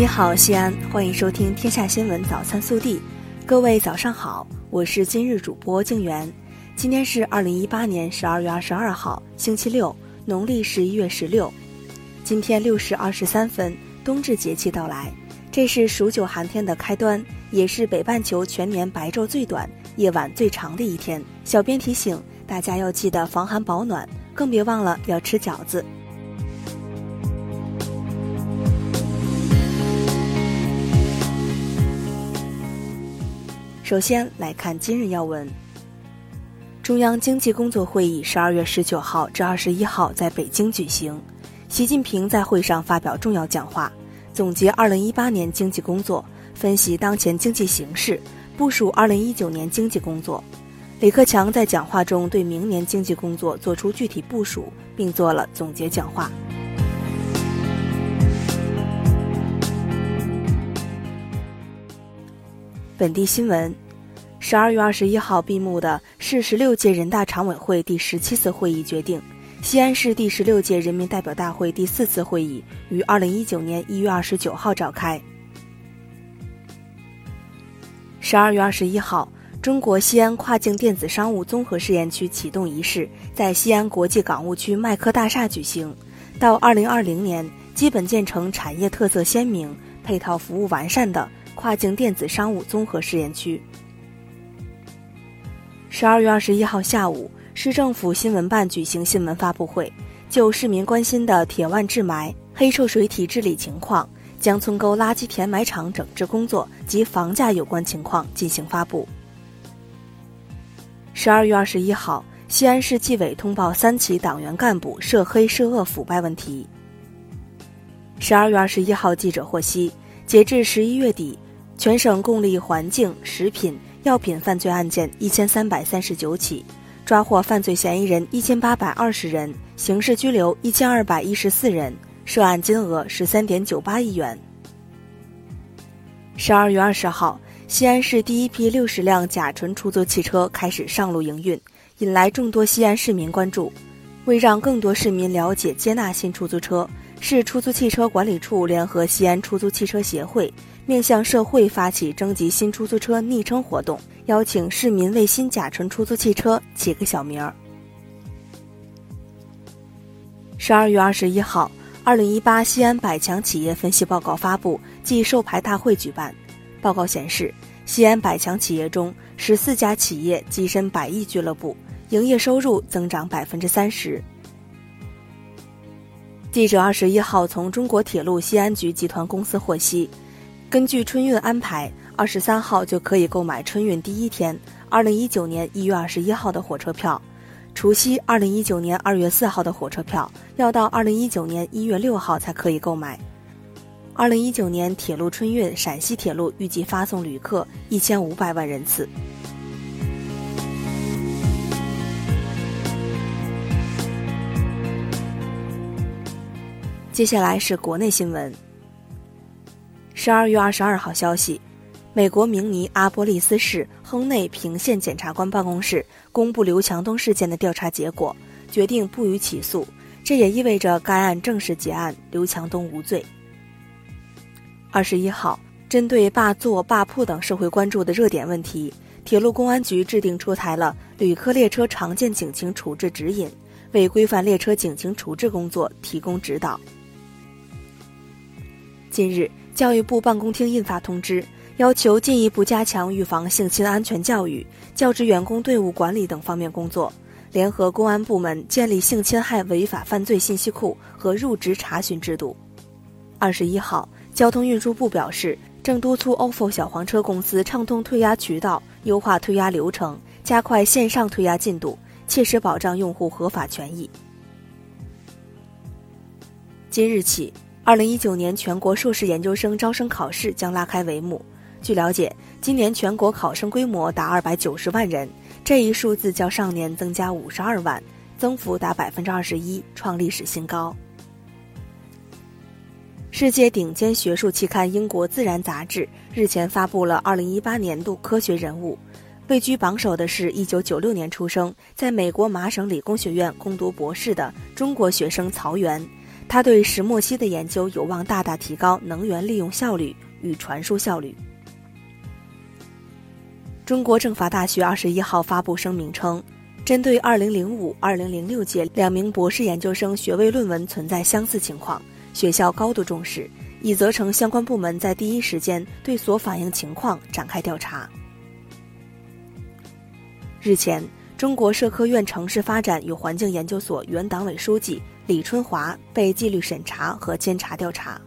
你好，西安，欢迎收听《天下新闻早餐速递》。各位早上好，我是今日主播静媛。今天是二零一八年十二月二十二号，星期六，农历十一月十六。今天六时二十三分，冬至节气到来，这是数九寒天的开端，也是北半球全年白昼最短、夜晚最长的一天。小编提醒大家要记得防寒保暖，更别忘了要吃饺子。首先来看今日要闻。中央经济工作会议十二月十九号至二十一号在北京举行，习近平在会上发表重要讲话，总结二零一八年经济工作，分析当前经济形势，部署二零一九年经济工作。李克强在讲话中对明年经济工作作出具体部署，并做了总结讲话。本地新闻：十二月二十一号闭幕的市十六届人大常委会第十七次会议决定，西安市第十六届人民代表大会第四次会议于二零一九年一月二十九号召开。十二月二十一号，中国西安跨境电子商务综合试验区启动仪式在西安国际港务区麦科大厦举行。到二零二零年，基本建成产业特色鲜明、配套服务完善的。跨境电子商务综合试验区。十二月二十一号下午，市政府新闻办举行新闻发布会，就市民关心的铁腕治霾、黑臭水体治理情况、江村沟垃圾填埋场整治工作及房价有关情况进行发布。十二月二十一号，西安市纪委通报三起党员干部涉黑涉恶腐败问题。十二月二十一号，记者获悉，截至十一月底。全省共立环境、食品、药品犯罪案件一千三百三十九起，抓获犯罪嫌疑人一千八百二十人，刑事拘留一千二百一十四人，涉案金额十三点九八亿元。十二月二十号，西安市第一批六十辆甲醇出租汽车开始上路营运，引来众多西安市民关注。为让更多市民了解接纳新出租车，市出租汽车管理处联合西安出租汽车协会。面向社会发起征集新出租车昵称活动，邀请市民为新甲醇出租汽车起个小名儿。十二月二十一号，二零一八西安百强企业分析报告发布暨授牌大会举办。报告显示，西安百强企业中，十四家企业跻身百亿俱乐部，营业收入增长百分之三十。记者二十一号从中国铁路西安局集团公司获悉。根据春运安排，二十三号就可以购买春运第一天，二零一九年一月二十一号的火车票；除夕二零一九年二月四号的火车票要到二零一九年一月六号才可以购买。二零一九年铁路春运，陕西铁路预计发送旅客一千五百万人次。接下来是国内新闻。十二月二十二号消息，美国明尼阿波利斯市亨内平县检察官办公室公布刘强东事件的调查结果，决定不予起诉。这也意味着该案正式结案，刘强东无罪。二十一号，针对霸座、霸铺等社会关注的热点问题，铁路公安局制定出台了旅客列车常见警情处置指引，为规范列车警情处置工作提供指导。近日。教育部办公厅印发通知，要求进一步加强预防性侵安全教育、教职员工队伍管理等方面工作，联合公安部门建立性侵害违法犯罪信息库和入职查询制度。二十一号，交通运输部表示，正督促 ofo 小黄车公司畅通退押渠道，优化退押流程，加快线上退押进度，切实保障用户合法权益。今日起。二零一九年全国硕士研究生招生考试将拉开帷幕。据了解，今年全国考生规模达二百九十万人，这一数字较上年增加五十二万，增幅达百分之二十一，创历史新高。世界顶尖学术期刊《英国自然》杂志日前发布了二零一八年度科学人物，位居榜首的是一九九六年出生，在美国麻省理工学院攻读博士的中国学生曹源。他对石墨烯的研究有望大大提高能源利用效率与传输效率。中国政法大学二十一号发布声明称，针对二零零五、二零零六届两名博士研究生学位论文存在相似情况，学校高度重视，已责成相关部门在第一时间对所反映情况展开调查。日前，中国社科院城市发展与环境研究所原党委书记李春华被纪律审查和监察调查。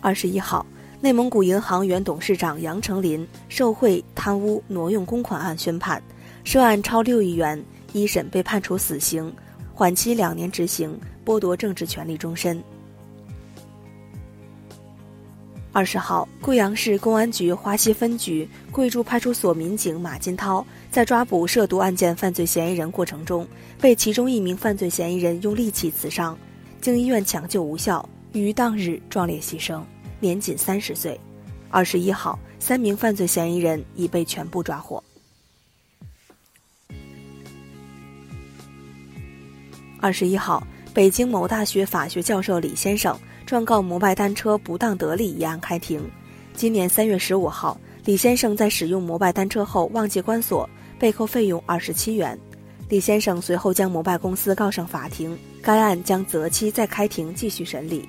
二十一号。内蒙古银行原董事长杨成林受贿、贪污、挪用公款案宣判，涉案超六亿元，一审被判处死刑，缓期两年执行，剥夺政治权利终身。二十号，贵阳市公安局花溪分局贵州派出所民警马金涛在抓捕涉毒案件犯罪嫌疑人过程中，被其中一名犯罪嫌疑人用利器刺伤，经医院抢救无效，于当日壮烈牺牲。年仅三十岁，二十一号，三名犯罪嫌疑人已被全部抓获。二十一号，北京某大学法学教授李先生状告摩拜单车不当得利一案开庭。今年三月十五号，李先生在使用摩拜单车后忘记关锁，被扣费用二十七元。李先生随后将摩拜公司告上法庭，该案将择期再开庭继续审理。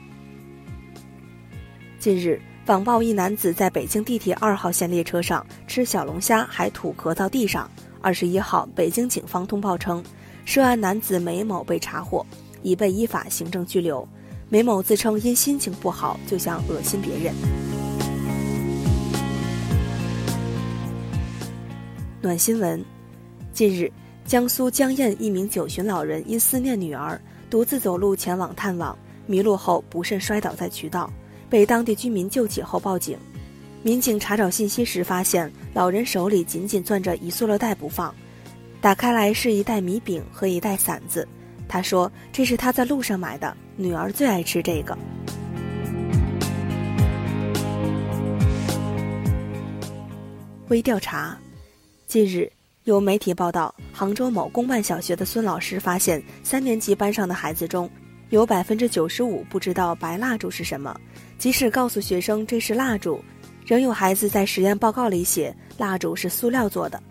近日，网曝一男子在北京地铁二号线列车上吃小龙虾，还吐壳到地上。二十一号，北京警方通报称，涉案男子梅某被查获，已被依法行政拘留。梅某自称因心情不好，就想恶心别人。暖新闻：近日，江苏江堰一名九旬老人因思念女儿，独自走路前往探望，迷路后不慎摔倒在渠道。被当地居民救起后报警，民警查找信息时发现，老人手里紧紧攥着一塑料袋不放，打开来是一袋米饼和一袋馓子。他说：“这是他在路上买的，女儿最爱吃这个。”微调查，近日有媒体报道，杭州某公办小学的孙老师发现，三年级班上的孩子中。有百分之九十五不知道白蜡烛是什么，即使告诉学生这是蜡烛，仍有孩子在实验报告里写蜡烛是塑料做的。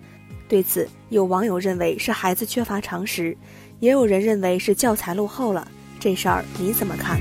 对此，有网友认为是孩子缺乏常识，也有人认为是教材落后了。这事儿你怎么看？